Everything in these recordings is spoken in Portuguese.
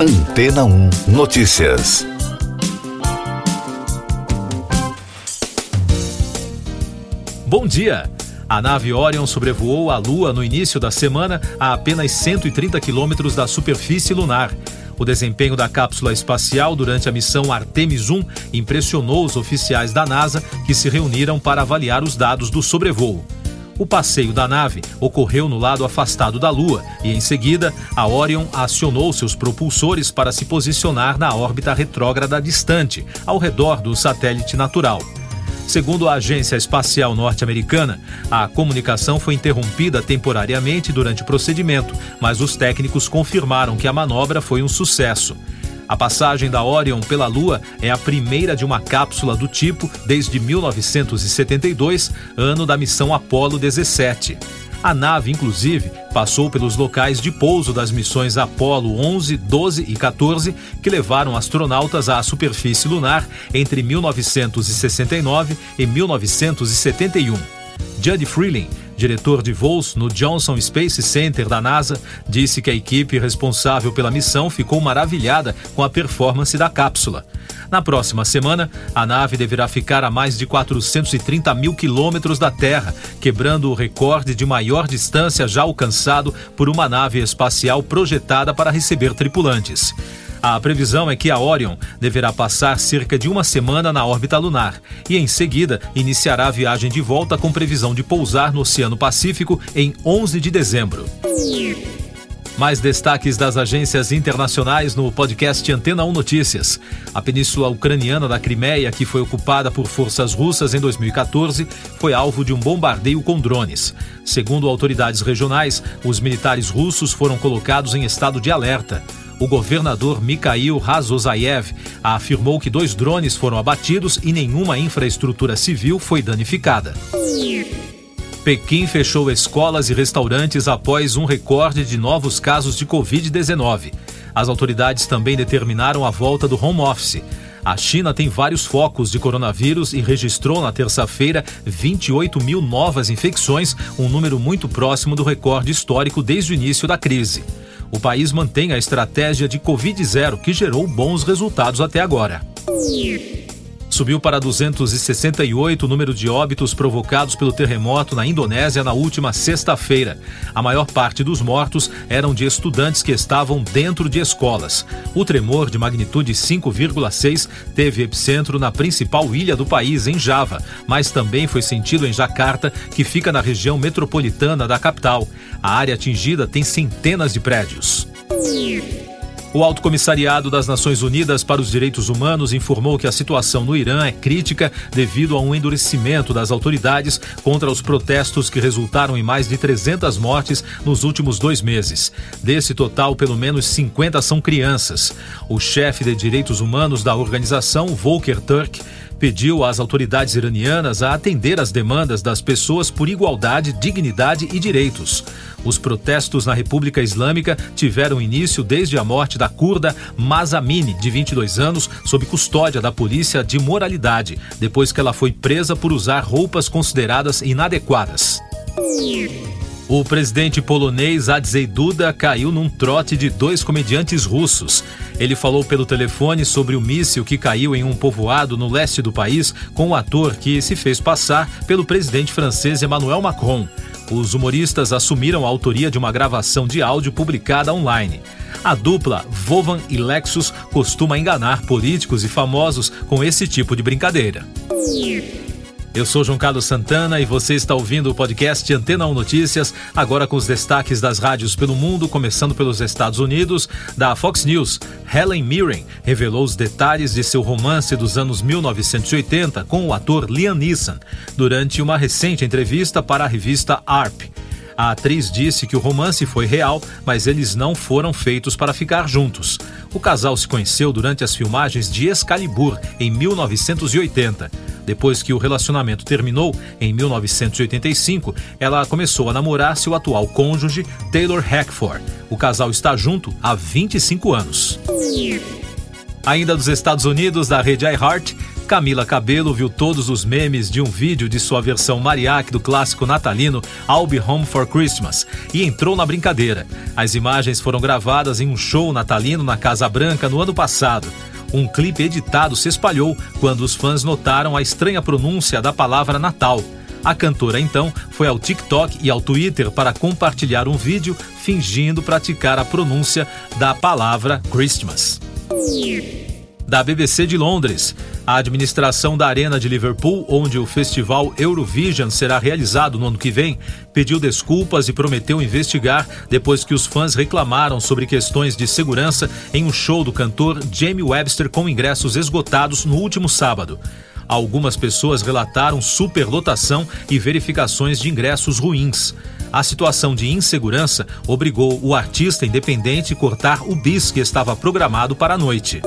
Antena 1 Notícias. Bom dia! A nave Orion sobrevoou a Lua no início da semana a apenas 130 quilômetros da superfície lunar. O desempenho da cápsula espacial durante a missão Artemis 1 impressionou os oficiais da NASA que se reuniram para avaliar os dados do sobrevoo. O passeio da nave ocorreu no lado afastado da Lua e, em seguida, a Orion acionou seus propulsores para se posicionar na órbita retrógrada distante, ao redor do satélite natural. Segundo a Agência Espacial Norte-Americana, a comunicação foi interrompida temporariamente durante o procedimento, mas os técnicos confirmaram que a manobra foi um sucesso. A passagem da Orion pela Lua é a primeira de uma cápsula do tipo desde 1972, ano da missão Apollo 17. A nave, inclusive, passou pelos locais de pouso das missões Apollo 11, 12 e 14, que levaram astronautas à superfície lunar entre 1969 e 1971. Judd Freeling, diretor de voos no Johnson Space Center da NASA, disse que a equipe responsável pela missão ficou maravilhada com a performance da cápsula. Na próxima semana, a nave deverá ficar a mais de 430 mil quilômetros da Terra, quebrando o recorde de maior distância já alcançado por uma nave espacial projetada para receber tripulantes. A previsão é que a Orion deverá passar cerca de uma semana na órbita lunar e, em seguida, iniciará a viagem de volta com previsão de pousar no Oceano Pacífico em 11 de dezembro. Mais destaques das agências internacionais no podcast Antena 1 Notícias. A península ucraniana da Crimeia, que foi ocupada por forças russas em 2014, foi alvo de um bombardeio com drones. Segundo autoridades regionais, os militares russos foram colocados em estado de alerta. O governador Mikhail Razozayev afirmou que dois drones foram abatidos e nenhuma infraestrutura civil foi danificada. Pequim fechou escolas e restaurantes após um recorde de novos casos de Covid-19. As autoridades também determinaram a volta do home office. A China tem vários focos de coronavírus e registrou na terça-feira 28 mil novas infecções, um número muito próximo do recorde histórico desde o início da crise. O país mantém a estratégia de Covid-0, que gerou bons resultados até agora. Subiu para 268 o número de óbitos provocados pelo terremoto na Indonésia na última sexta-feira. A maior parte dos mortos eram de estudantes que estavam dentro de escolas. O tremor de magnitude 5,6 teve epicentro na principal ilha do país, em Java, mas também foi sentido em Jakarta, que fica na região metropolitana da capital. A área atingida tem centenas de prédios. O Alto Comissariado das Nações Unidas para os Direitos Humanos informou que a situação no Irã é crítica devido a um endurecimento das autoridades contra os protestos que resultaram em mais de 300 mortes nos últimos dois meses. Desse total, pelo menos 50 são crianças. O chefe de direitos humanos da organização, Volker Turk, pediu às autoridades iranianas a atender às demandas das pessoas por igualdade, dignidade e direitos. Os protestos na República Islâmica tiveram início desde a morte da curda Mazamini, de 22 anos, sob custódia da polícia de moralidade, depois que ela foi presa por usar roupas consideradas inadequadas. O presidente polonês Adzei Duda caiu num trote de dois comediantes russos. Ele falou pelo telefone sobre o míssil que caiu em um povoado no leste do país com o ator que se fez passar pelo presidente francês Emmanuel Macron. Os humoristas assumiram a autoria de uma gravação de áudio publicada online. A dupla Vovan e Lexus costuma enganar políticos e famosos com esse tipo de brincadeira. Eu sou João Carlos Santana e você está ouvindo o podcast Antena 1 Notícias, agora com os destaques das rádios pelo mundo, começando pelos Estados Unidos, da Fox News. Helen Mirren revelou os detalhes de seu romance dos anos 1980 com o ator Liam Neeson, durante uma recente entrevista para a revista ARP. A atriz disse que o romance foi real, mas eles não foram feitos para ficar juntos. O casal se conheceu durante as filmagens de Excalibur, em 1980. Depois que o relacionamento terminou, em 1985, ela começou a namorar seu atual cônjuge, Taylor Hackford. O casal está junto há 25 anos. Ainda dos Estados Unidos, da rede iHeart, Camila Cabelo viu todos os memes de um vídeo de sua versão mariachi do clássico natalino I'll Be Home for Christmas e entrou na brincadeira. As imagens foram gravadas em um show natalino na Casa Branca no ano passado. Um clipe editado se espalhou quando os fãs notaram a estranha pronúncia da palavra Natal. A cantora então foi ao TikTok e ao Twitter para compartilhar um vídeo fingindo praticar a pronúncia da palavra Christmas. Da BBC de Londres, a administração da Arena de Liverpool, onde o festival Eurovision será realizado no ano que vem, pediu desculpas e prometeu investigar depois que os fãs reclamaram sobre questões de segurança em um show do cantor Jamie Webster com ingressos esgotados no último sábado. Algumas pessoas relataram superlotação e verificações de ingressos ruins. A situação de insegurança obrigou o artista independente a cortar o bis que estava programado para a noite.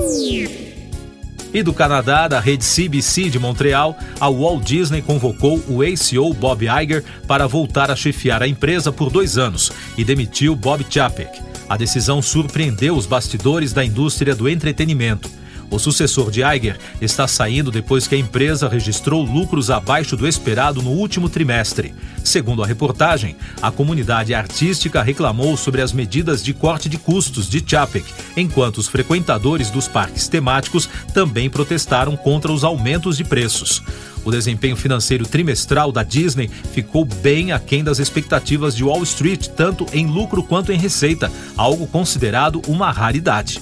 E do Canadá, da rede CBC de Montreal, a Walt Disney convocou o ACO Bob Iger para voltar a chefiar a empresa por dois anos e demitiu Bob Chapek. A decisão surpreendeu os bastidores da indústria do entretenimento. O sucessor de Iger está saindo depois que a empresa registrou lucros abaixo do esperado no último trimestre. Segundo a reportagem, a comunidade artística reclamou sobre as medidas de corte de custos de Chapek, enquanto os frequentadores dos parques temáticos também protestaram contra os aumentos de preços. O desempenho financeiro trimestral da Disney ficou bem aquém das expectativas de Wall Street, tanto em lucro quanto em receita, algo considerado uma raridade.